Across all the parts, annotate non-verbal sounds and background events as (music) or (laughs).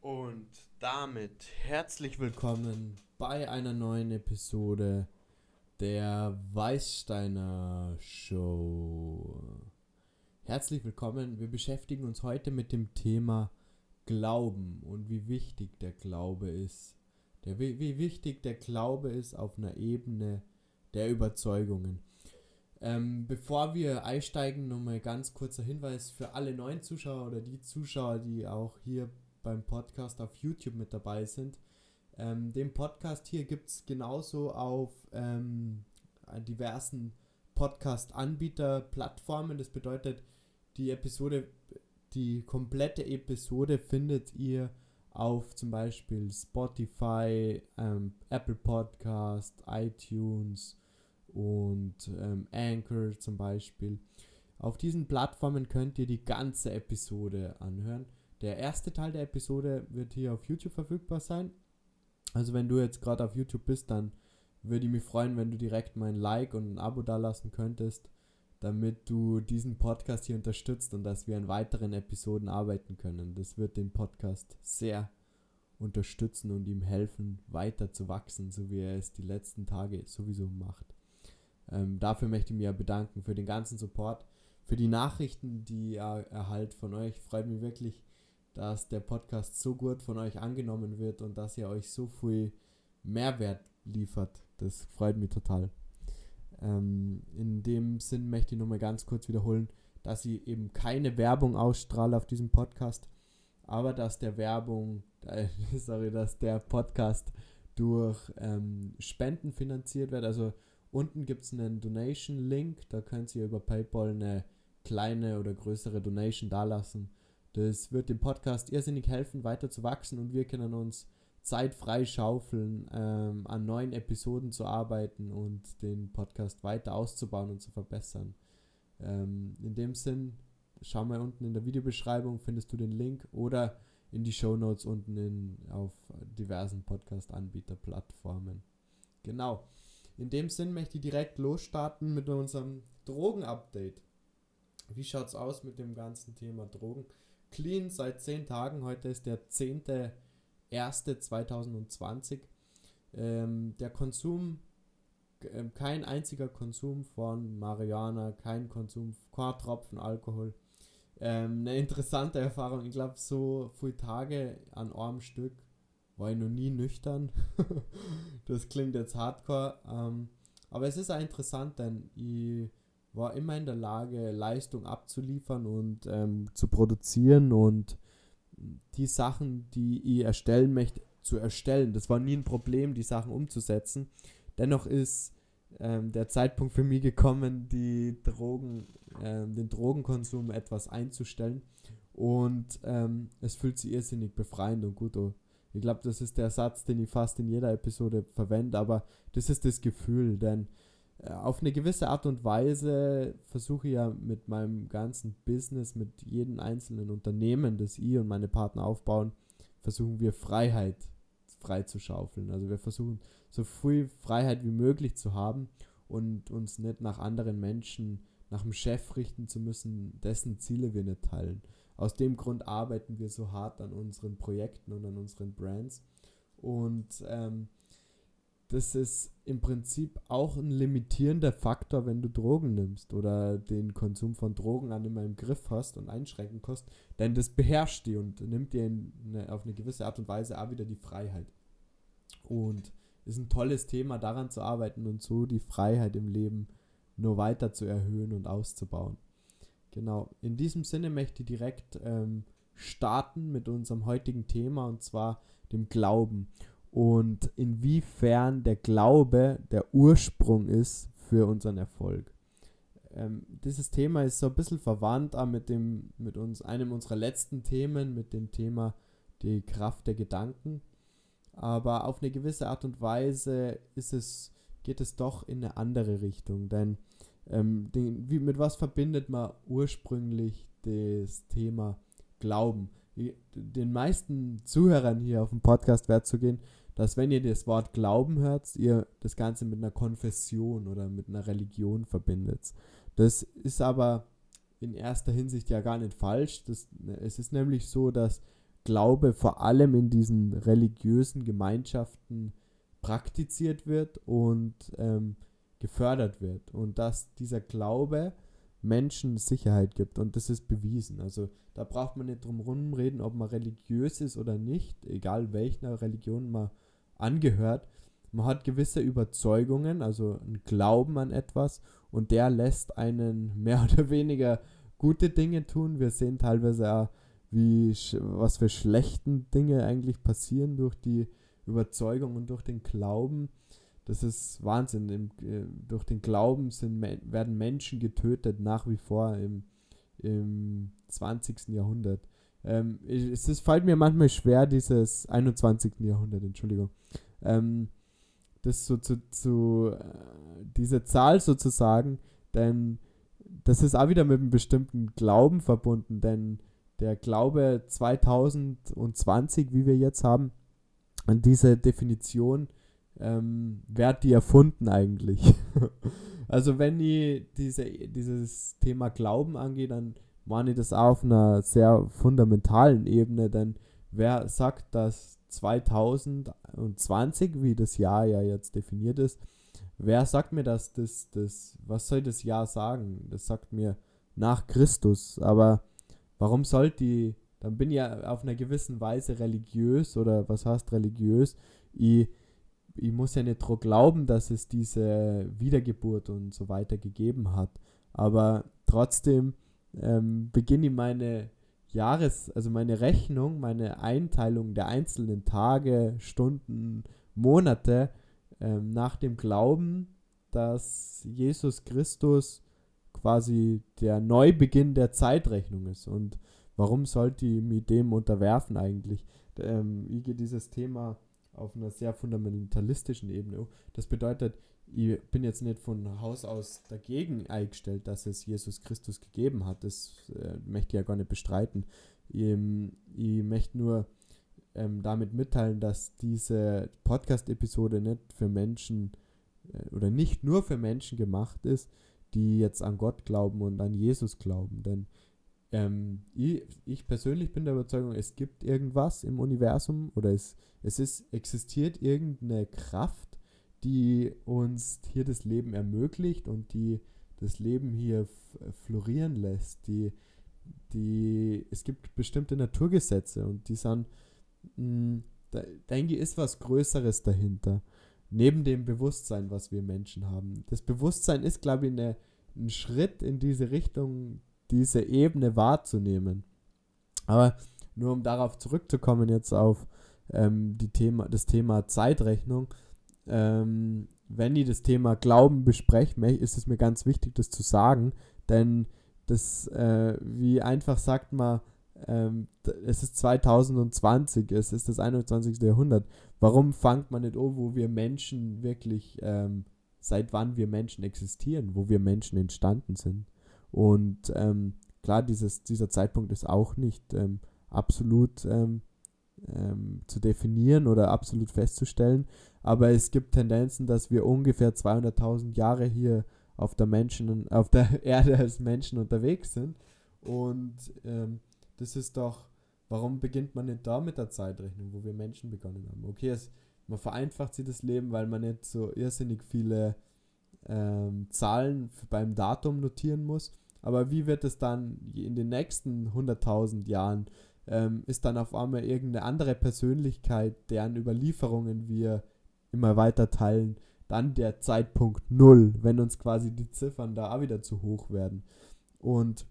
Und damit herzlich willkommen bei einer neuen Episode der Weißsteiner Show. Herzlich willkommen. Wir beschäftigen uns heute mit dem Thema Glauben und wie wichtig der Glaube ist. Der, wie, wie wichtig der Glaube ist auf einer Ebene der Überzeugungen. Ähm, bevor wir einsteigen, nochmal ganz kurzer Hinweis für alle neuen Zuschauer oder die Zuschauer, die auch hier beim Podcast auf YouTube mit dabei sind. Ähm, den Podcast hier gibt es genauso auf ähm, diversen Podcast-Anbieter-Plattformen. Das bedeutet, die Episode, die komplette Episode findet ihr auf zum Beispiel Spotify, ähm, Apple Podcast, iTunes und ähm, Anchor zum Beispiel. Auf diesen Plattformen könnt ihr die ganze Episode anhören. Der erste Teil der Episode wird hier auf YouTube verfügbar sein. Also wenn du jetzt gerade auf YouTube bist, dann würde ich mich freuen, wenn du direkt mein Like und ein Abo da lassen könntest, damit du diesen Podcast hier unterstützt und dass wir an weiteren Episoden arbeiten können. Das wird den Podcast sehr unterstützen und ihm helfen, weiter zu wachsen, so wie er es die letzten Tage sowieso macht. Ähm, dafür möchte ich mich ja bedanken für den ganzen Support, für die Nachrichten, die ihr erhalt von euch. Freut mich wirklich, dass der Podcast so gut von euch angenommen wird und dass ihr euch so viel Mehrwert liefert. Das freut mich total. Ähm, in dem Sinn möchte ich nochmal ganz kurz wiederholen, dass ich eben keine Werbung ausstrahle auf diesem Podcast, aber dass der Werbung, äh, (laughs) sorry, dass der Podcast durch ähm, Spenden finanziert wird. Also unten gibt es einen Donation-Link, da könnt ihr über PayPal eine kleine oder größere Donation dalassen das wird dem Podcast irrsinnig helfen, weiter zu wachsen und wir können uns Zeit frei schaufeln, ähm, an neuen Episoden zu arbeiten und den Podcast weiter auszubauen und zu verbessern. Ähm, in dem Sinn, schau mal unten in der Videobeschreibung, findest du den Link oder in die Show Notes unten in, auf diversen Podcast-Anbieter-Plattformen. Genau. In dem Sinn möchte ich direkt losstarten mit unserem Drogen-Update. Wie schaut es aus mit dem ganzen Thema Drogen? Clean seit 10 Tagen. Heute ist der 10.01.2020. Ähm, der Konsum, äh, kein einziger Konsum von Marihuana, kein Konsum, kein Tropfen Alkohol. Ähm, eine interessante Erfahrung. Ich glaube, so viele Tage an einem Stück war ich noch nie nüchtern. (laughs) das klingt jetzt hardcore. Ähm, aber es ist auch interessant, denn ich war immer in der Lage, Leistung abzuliefern und ähm, zu produzieren und die Sachen, die ich erstellen möchte, zu erstellen. Das war nie ein Problem, die Sachen umzusetzen. Dennoch ist ähm, der Zeitpunkt für mich gekommen, die Drogen, ähm, den Drogenkonsum etwas einzustellen. Und ähm, es fühlt sich irrsinnig befreiend und gut an. Ich glaube, das ist der Satz, den ich fast in jeder Episode verwende, aber das ist das Gefühl, denn auf eine gewisse Art und Weise versuche ich ja mit meinem ganzen Business, mit jedem einzelnen Unternehmen, das ich und meine Partner aufbauen, versuchen wir Freiheit frei zu schaufeln. Also wir versuchen so viel Freiheit wie möglich zu haben und uns nicht nach anderen Menschen, nach dem Chef richten zu müssen, dessen Ziele wir nicht teilen. Aus dem Grund arbeiten wir so hart an unseren Projekten und an unseren Brands. Und ähm, das ist im Prinzip auch ein limitierender Faktor, wenn du Drogen nimmst oder den Konsum von Drogen an immer im Griff hast und einschränken kannst, denn das beherrscht die und nimmt dir eine, auf eine gewisse Art und Weise auch wieder die Freiheit. Und ist ein tolles Thema, daran zu arbeiten und so die Freiheit im Leben nur weiter zu erhöhen und auszubauen. Genau, in diesem Sinne möchte ich direkt ähm, starten mit unserem heutigen Thema und zwar dem Glauben und inwiefern der Glaube der Ursprung ist für unseren Erfolg. Ähm, dieses Thema ist so ein bisschen verwandt mit dem, mit uns, einem unserer letzten Themen, mit dem Thema die Kraft der Gedanken. Aber auf eine gewisse Art und Weise ist es, geht es doch in eine andere Richtung. Denn ähm, den, wie, mit was verbindet man ursprünglich das Thema Glauben? Den meisten Zuhörern hier auf dem Podcast wert zu gehen, dass wenn ihr das Wort Glauben hört, ihr das Ganze mit einer Konfession oder mit einer Religion verbindet. Das ist aber in erster Hinsicht ja gar nicht falsch. Das, es ist nämlich so, dass Glaube vor allem in diesen religiösen Gemeinschaften praktiziert wird und ähm, gefördert wird. Und dass dieser Glaube Menschen Sicherheit gibt. Und das ist bewiesen. Also da braucht man nicht drum rumreden, ob man religiös ist oder nicht, egal welcher Religion man angehört. Man hat gewisse Überzeugungen, also einen Glauben an etwas und der lässt einen (laughs) mehr oder weniger gute Dinge tun. Wir sehen teilweise auch, wie was für schlechten Dinge eigentlich passieren durch die Überzeugung und durch den Glauben. Das ist Wahnsinn. Im, äh, durch den Glauben sind, werden Menschen getötet, nach wie vor im, im 20. Jahrhundert. Ähm, es, es fällt mir manchmal schwer, dieses 21. Jahrhundert, Entschuldigung. Ähm, das so zu, zu äh, diese Zahl sozusagen, denn das ist auch wieder mit einem bestimmten Glauben verbunden, denn der Glaube 2020, wie wir jetzt haben, an diese Definition, ähm, wer hat die erfunden eigentlich? (laughs) also wenn ich diese, dieses Thema Glauben angeht, dann meine ich das auf einer sehr fundamentalen Ebene, denn wer sagt, dass 2020, wie das Jahr ja jetzt definiert ist, wer sagt mir das, das, das, was soll das Jahr sagen? Das sagt mir nach Christus, aber warum soll die, dann bin ich ja auf einer gewissen Weise religiös oder was heißt religiös? Ich, ich muss ja nicht dran glauben, dass es diese Wiedergeburt und so weiter gegeben hat, aber trotzdem ähm, beginne ich meine Jahres, also meine Rechnung, meine Einteilung der einzelnen Tage, Stunden, Monate ähm, nach dem Glauben, dass Jesus Christus quasi der Neubeginn der Zeitrechnung ist. Und warum sollte ich mich dem unterwerfen eigentlich? Ähm, ich gehe dieses Thema auf einer sehr fundamentalistischen Ebene. Das bedeutet, ich bin jetzt nicht von Haus aus dagegen eingestellt, dass es Jesus Christus gegeben hat. Das äh, möchte ich ja gar nicht bestreiten. Ich, ähm, ich möchte nur ähm, damit mitteilen, dass diese Podcast-Episode nicht für Menschen äh, oder nicht nur für Menschen gemacht ist, die jetzt an Gott glauben und an Jesus glauben. Denn ähm, ich, ich, persönlich bin der Überzeugung, es gibt irgendwas im Universum oder es, es ist, existiert irgendeine Kraft, die uns hier das Leben ermöglicht und die das Leben hier florieren lässt. Die, die, es gibt bestimmte Naturgesetze und die sind, mh, hm, da denke ich, ist was Größeres dahinter. Neben dem Bewusstsein, was wir Menschen haben. Das Bewusstsein ist, glaube ich, eine, ein Schritt in diese Richtung, diese Ebene wahrzunehmen. Aber nur um darauf zurückzukommen, jetzt auf ähm, die Thema, das Thema Zeitrechnung, ähm, wenn ich das Thema Glauben bespreche, ist es mir ganz wichtig, das zu sagen, denn das, äh, wie einfach sagt man, ähm, es ist 2020, es ist das 21. Jahrhundert. Warum fängt man nicht an, wo wir Menschen wirklich, ähm, seit wann wir Menschen existieren, wo wir Menschen entstanden sind? Und ähm, klar, dieses, dieser Zeitpunkt ist auch nicht ähm, absolut ähm, ähm, zu definieren oder absolut festzustellen. Aber es gibt Tendenzen, dass wir ungefähr 200.000 Jahre hier auf der Menschen, auf der (laughs) Erde als Menschen unterwegs sind. Und ähm, das ist doch, warum beginnt man nicht da mit der Zeitrechnung, wo wir Menschen begonnen haben? Okay, es, man vereinfacht sich das Leben, weil man nicht so irrsinnig viele ähm, Zahlen beim Datum notieren muss. Aber wie wird es dann in den nächsten 100.000 Jahren ähm, ist dann auf einmal irgendeine andere Persönlichkeit, deren Überlieferungen wir immer weiter teilen, dann der Zeitpunkt Null, wenn uns quasi die Ziffern da auch wieder zu hoch werden. Und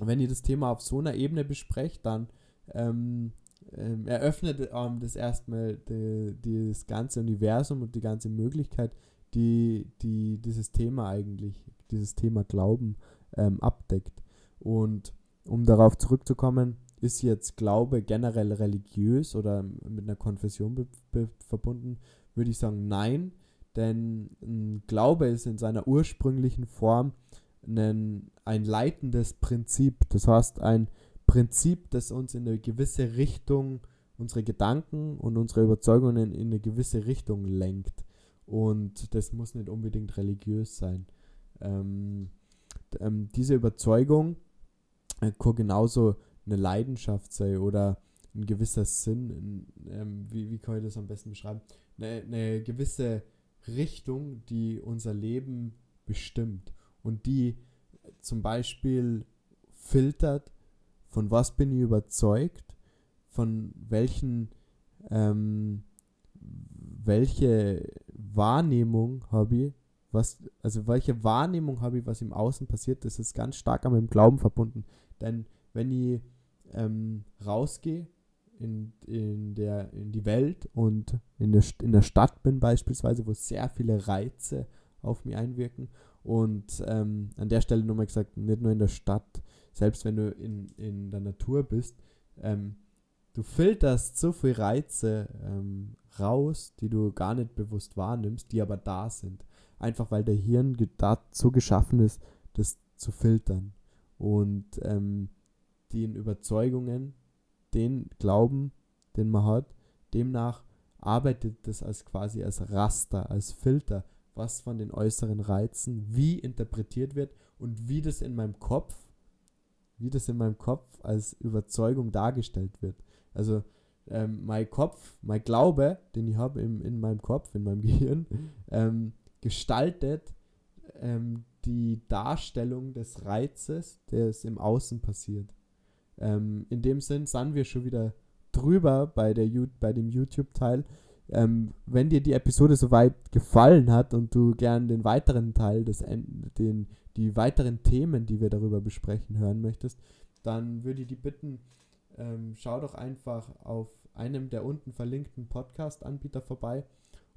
wenn ihr das Thema auf so einer Ebene besprecht, dann ähm, ähm, eröffnet ähm, das erstmal die, das ganze Universum und die ganze Möglichkeit, die, die dieses Thema eigentlich, dieses Thema Glauben ähm, abdeckt. Und um darauf zurückzukommen, ist jetzt Glaube generell religiös oder mit einer Konfession verbunden, würde ich sagen nein, denn Glaube ist in seiner ursprünglichen Form ein, ein leitendes Prinzip. Das heißt, ein Prinzip, das uns in eine gewisse Richtung, unsere Gedanken und unsere Überzeugungen in eine gewisse Richtung lenkt. Und das muss nicht unbedingt religiös sein. Ähm, ähm, diese Überzeugung äh, kann genauso eine Leidenschaft sei oder ein gewisser Sinn, ähm, wie, wie kann ich das am besten beschreiben? Eine, eine gewisse Richtung, die unser Leben bestimmt und die zum Beispiel filtert, von was bin ich überzeugt, von welchen, ähm, welche Wahrnehmung habe ich, was, also welche Wahrnehmung habe ich, was im Außen passiert, das ist ganz stark an meinem Glauben verbunden. Denn wenn ich ähm, rausgehe in, in, der, in die Welt und in der, in der Stadt bin beispielsweise, wo sehr viele Reize auf mich einwirken. Und ähm, an der Stelle nochmal gesagt, nicht nur in der Stadt, selbst wenn du in, in der Natur bist, ähm, du filterst so viele Reize ähm, raus, die du gar nicht bewusst wahrnimmst, die aber da sind. Einfach weil der Hirn dazu geschaffen ist, das zu filtern. Und ähm, den Überzeugungen, den Glauben, den man hat, demnach arbeitet das als quasi als Raster, als Filter, was von den äußeren Reizen wie interpretiert wird und wie das in meinem Kopf, wie das in meinem Kopf als Überzeugung dargestellt wird. Also ähm, mein Kopf, mein Glaube, den ich habe in meinem Kopf, in meinem (laughs) Gehirn, ähm, gestaltet ähm, die Darstellung des Reizes, der es im Außen passiert. Ähm, in dem Sinn sind wir schon wieder drüber bei, der, bei dem YouTube-Teil. Ähm, wenn dir die Episode soweit gefallen hat und du gern den weiteren Teil, des, den, die weiteren Themen, die wir darüber besprechen, hören möchtest, dann würde ich dich bitten, ähm, schau doch einfach auf einem der unten verlinkten Podcast-Anbieter vorbei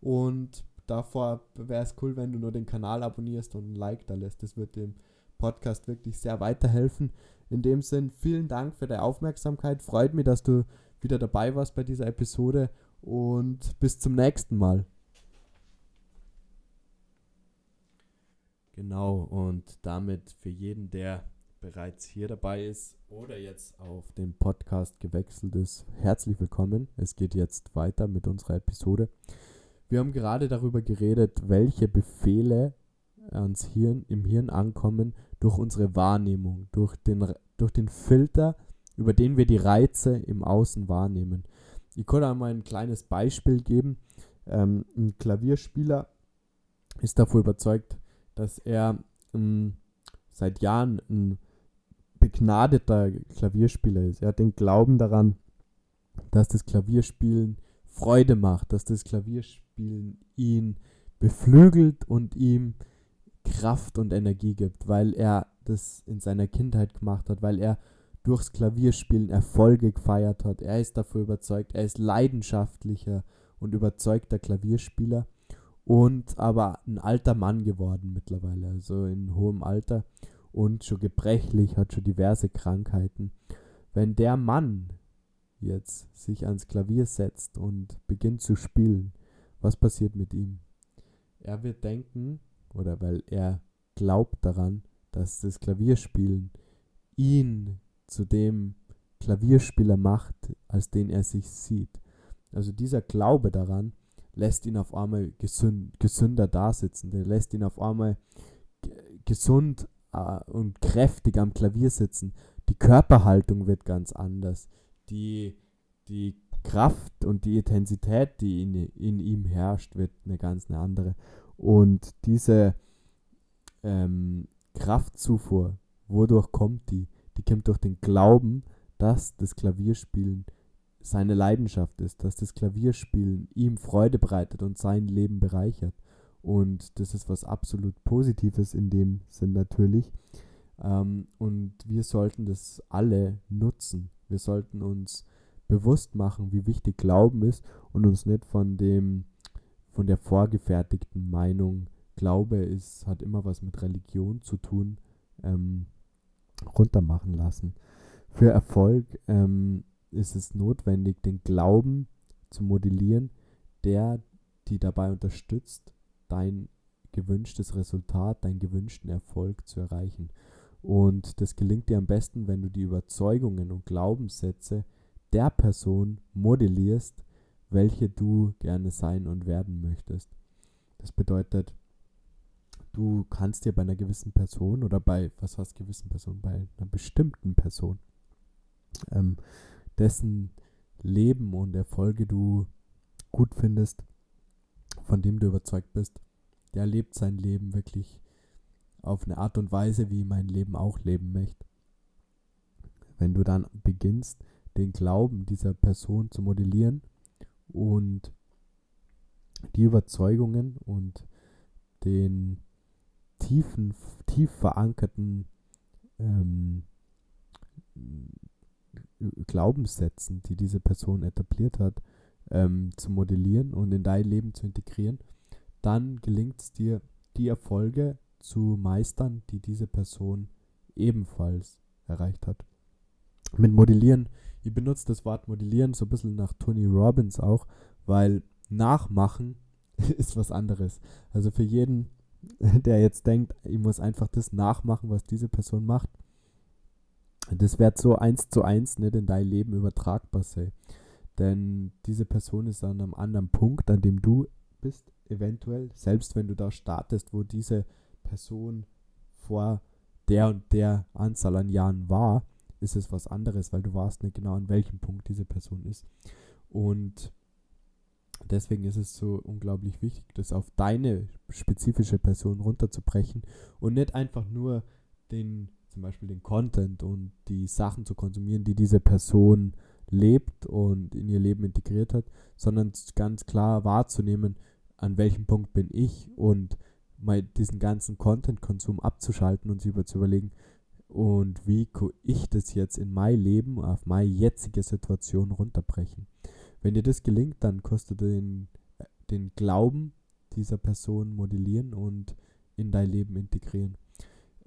und davor wäre es cool, wenn du nur den Kanal abonnierst und ein Like da lässt. Das wird dem Podcast wirklich sehr weiterhelfen. In dem Sinn, vielen Dank für deine Aufmerksamkeit. Freut mich, dass du wieder dabei warst bei dieser Episode und bis zum nächsten Mal. Genau, und damit für jeden, der bereits hier dabei ist oder jetzt auf den Podcast gewechselt ist, herzlich willkommen. Es geht jetzt weiter mit unserer Episode. Wir haben gerade darüber geredet, welche Befehle ans Hirn, im Hirn ankommen durch unsere Wahrnehmung, durch den, durch den Filter, über den wir die Reize im Außen wahrnehmen. Ich kann einmal ein kleines Beispiel geben. Ähm, ein Klavierspieler ist davor überzeugt, dass er ähm, seit Jahren ein begnadeter Klavierspieler ist. Er hat den Glauben daran, dass das Klavierspielen Freude macht, dass das Klavierspielen ihn beflügelt und ihm Kraft und Energie gibt, weil er das in seiner Kindheit gemacht hat, weil er durchs Klavierspielen Erfolge gefeiert hat. Er ist dafür überzeugt, er ist leidenschaftlicher und überzeugter Klavierspieler und aber ein alter Mann geworden mittlerweile, also in hohem Alter und schon gebrechlich, hat schon diverse Krankheiten. Wenn der Mann jetzt sich ans Klavier setzt und beginnt zu spielen, was passiert mit ihm? Er wird denken, oder weil er glaubt daran, dass das Klavierspielen ihn zu dem Klavierspieler macht, als den er sich sieht. Also dieser Glaube daran lässt ihn auf einmal gesünd, gesünder dasitzen, der lässt ihn auf einmal gesund und kräftig am Klavier sitzen. Die Körperhaltung wird ganz anders. Die, die Kraft und die Intensität, die in, in ihm herrscht, wird eine ganz eine andere. Und diese ähm, Kraftzufuhr, wodurch kommt die? Die kommt durch den Glauben, dass das Klavierspielen seine Leidenschaft ist, dass das Klavierspielen ihm Freude bereitet und sein Leben bereichert. Und das ist was absolut Positives in dem Sinn natürlich. Ähm, und wir sollten das alle nutzen. Wir sollten uns bewusst machen, wie wichtig Glauben ist und uns nicht von dem von der vorgefertigten Meinung, Glaube ist, hat immer was mit Religion zu tun, ähm, runtermachen lassen. Für Erfolg ähm, ist es notwendig, den Glauben zu modellieren, der die dabei unterstützt, dein gewünschtes Resultat, deinen gewünschten Erfolg zu erreichen. Und das gelingt dir am besten, wenn du die Überzeugungen und Glaubenssätze der Person modellierst, welche du gerne sein und werden möchtest. Das bedeutet, du kannst dir bei einer gewissen Person oder bei, was heißt gewissen Person, bei einer bestimmten Person, ähm, dessen Leben und Erfolge du gut findest, von dem du überzeugt bist, der lebt sein Leben wirklich auf eine Art und Weise, wie mein Leben auch leben möchte. Wenn du dann beginnst, den Glauben dieser Person zu modellieren und die Überzeugungen und den tiefen, tief verankerten ähm, Glaubenssätzen, die diese Person etabliert hat, ähm, zu modellieren und in dein Leben zu integrieren, dann gelingt es dir, die Erfolge zu meistern, die diese Person ebenfalls erreicht hat. Mit Modellieren, ich benutze das Wort Modellieren so ein bisschen nach Tony Robbins auch, weil Nachmachen (laughs) ist was anderes. Also für jeden, (laughs) der jetzt denkt, ich muss einfach das nachmachen, was diese Person macht, das wird so eins zu eins nicht in dein Leben übertragbar sein. Denn diese Person ist an einem anderen Punkt, an dem du bist, eventuell, selbst wenn du da startest, wo diese Person vor der und der Anzahl an Jahren war, ist es was anderes, weil du warst nicht genau an welchem Punkt diese Person ist. Und deswegen ist es so unglaublich wichtig, das auf deine spezifische Person runterzubrechen und nicht einfach nur den, zum Beispiel den Content und die Sachen zu konsumieren, die diese Person lebt und in ihr Leben integriert hat, sondern ganz klar wahrzunehmen, an welchem Punkt bin ich und mal diesen ganzen Content-Konsum abzuschalten und sich über zu überlegen, und wie kann ich das jetzt in mein Leben, auf meine jetzige Situation runterbrechen. Wenn dir das gelingt, dann kostet den, den Glauben dieser Person modellieren und in dein Leben integrieren.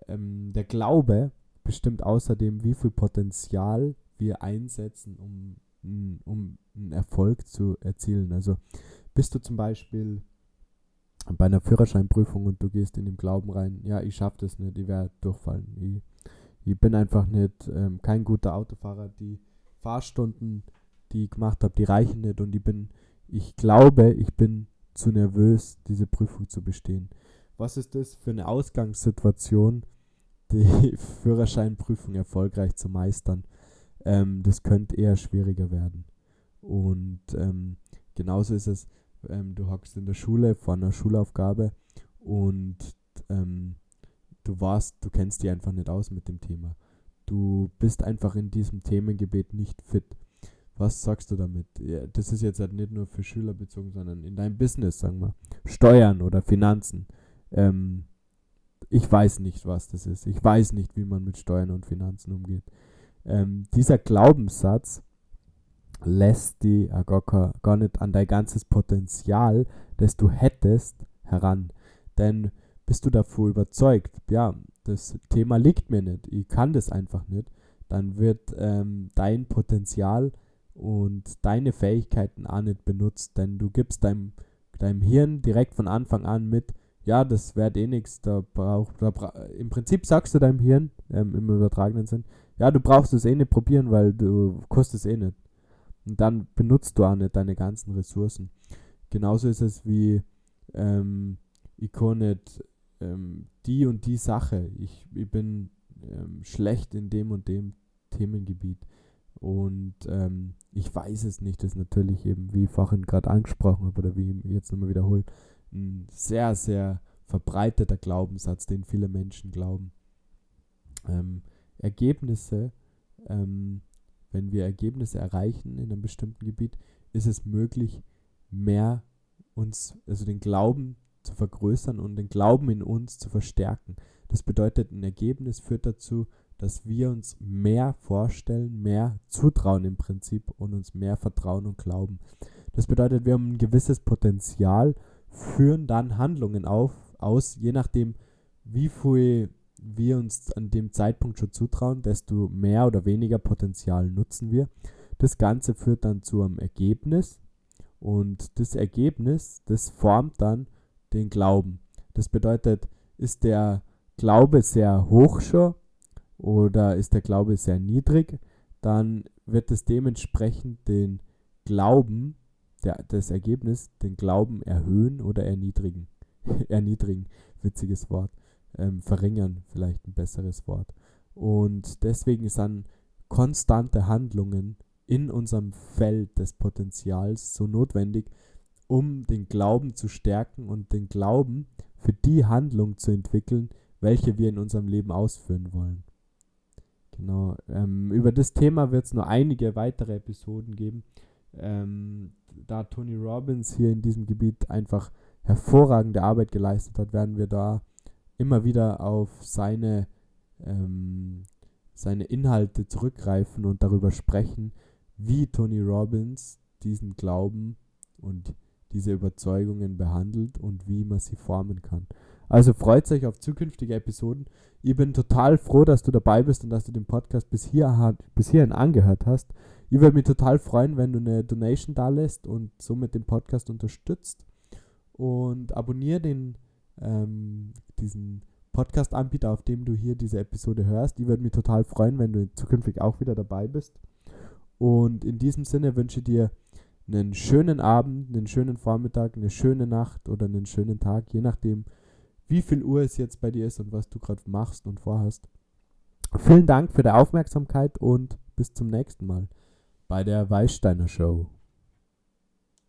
Ähm, der Glaube bestimmt außerdem, wie viel Potenzial wir einsetzen, um, um einen Erfolg zu erzielen. Also bist du zum Beispiel bei einer Führerscheinprüfung und du gehst in den Glauben rein, ja, ich schaffe das nicht, ich werde durchfallen. Ich, ich bin einfach nicht ähm, kein guter Autofahrer. Die Fahrstunden, die ich gemacht habe, die reichen nicht und ich bin, ich glaube, ich bin zu nervös, diese Prüfung zu bestehen. Was ist das für eine Ausgangssituation, die (laughs) Führerscheinprüfung erfolgreich zu meistern? Ähm, das könnte eher schwieriger werden. Und ähm, genauso ist es, ähm, du hockst in der Schule vor einer Schulaufgabe und ähm, du warst, du kennst dich einfach nicht aus mit dem Thema. Du bist einfach in diesem Themengebiet nicht fit. Was sagst du damit? Ja, das ist jetzt halt nicht nur für Schüler bezogen, sondern in deinem Business, sagen wir. Steuern oder Finanzen. Ähm, ich weiß nicht, was das ist. Ich weiß nicht, wie man mit Steuern und Finanzen umgeht. Ähm, dieser Glaubenssatz lässt die äh, gar, nicht an dein ganzes Potenzial, das du hättest, heran. Denn bist du davor überzeugt, ja, das Thema liegt mir nicht, ich kann das einfach nicht, dann wird ähm, dein Potenzial und deine Fähigkeiten auch nicht benutzt, denn du gibst deinem, deinem Hirn direkt von Anfang an mit, ja, das wird eh nichts, da braucht, bra im Prinzip sagst du deinem Hirn, ähm, im übertragenen Sinn, ja, du brauchst es eh nicht probieren, weil du kostest eh nicht. Und dann benutzt du auch nicht deine ganzen Ressourcen. Genauso ist es wie, ähm, ich kann nicht ähm, die und die Sache, ich, ich bin ähm, schlecht in dem und dem Themengebiet und ähm, ich weiß es nicht, das ist natürlich eben, wie ich vorhin gerade angesprochen habe oder wie ich jetzt nochmal wiederhole, ein sehr, sehr verbreiteter Glaubenssatz, den viele Menschen glauben. Ähm, Ergebnisse, ähm, wenn wir Ergebnisse erreichen in einem bestimmten Gebiet, ist es möglich, mehr uns, also den Glauben zu vergrößern und den Glauben in uns zu verstärken. Das bedeutet, ein Ergebnis führt dazu, dass wir uns mehr vorstellen, mehr zutrauen im Prinzip und uns mehr vertrauen und glauben. Das bedeutet, wir haben ein gewisses Potenzial, führen dann Handlungen auf, aus, je nachdem, wie viel wir uns an dem Zeitpunkt schon zutrauen, desto mehr oder weniger Potenzial nutzen wir. Das Ganze führt dann zu einem Ergebnis und das Ergebnis, das formt dann den Glauben. Das bedeutet, ist der Glaube sehr hoch schon oder ist der Glaube sehr niedrig, dann wird es dementsprechend den Glauben, der, das Ergebnis, den Glauben erhöhen oder erniedrigen. (laughs) erniedrigen, witziges Wort. Ähm, verringern, vielleicht ein besseres Wort. Und deswegen sind konstante Handlungen in unserem Feld des Potenzials so notwendig, um den Glauben zu stärken und den Glauben für die Handlung zu entwickeln, welche wir in unserem Leben ausführen wollen. Genau, ähm, über das Thema wird es nur einige weitere Episoden geben, ähm, da Tony Robbins hier in diesem Gebiet einfach hervorragende Arbeit geleistet hat, werden wir da immer wieder auf seine, ähm, seine Inhalte zurückgreifen und darüber sprechen, wie Tony Robbins diesen Glauben und diese Überzeugungen behandelt und wie man sie formen kann. Also freut euch auf zukünftige Episoden. Ich bin total froh, dass du dabei bist und dass du den Podcast bis, hier, bis hierhin angehört hast. Ich würde mich total freuen, wenn du eine Donation da lässt und somit den Podcast unterstützt. Und abonniere den, ähm, diesen Podcast-Anbieter, auf dem du hier diese Episode hörst. Ich würde mich total freuen, wenn du zukünftig auch wieder dabei bist. Und in diesem Sinne wünsche ich dir einen schönen Abend, einen schönen Vormittag, eine schöne Nacht oder einen schönen Tag, je nachdem, wie viel Uhr es jetzt bei dir ist und was du gerade machst und vorhast. Vielen Dank für die Aufmerksamkeit und bis zum nächsten Mal bei der Weißsteiner Show.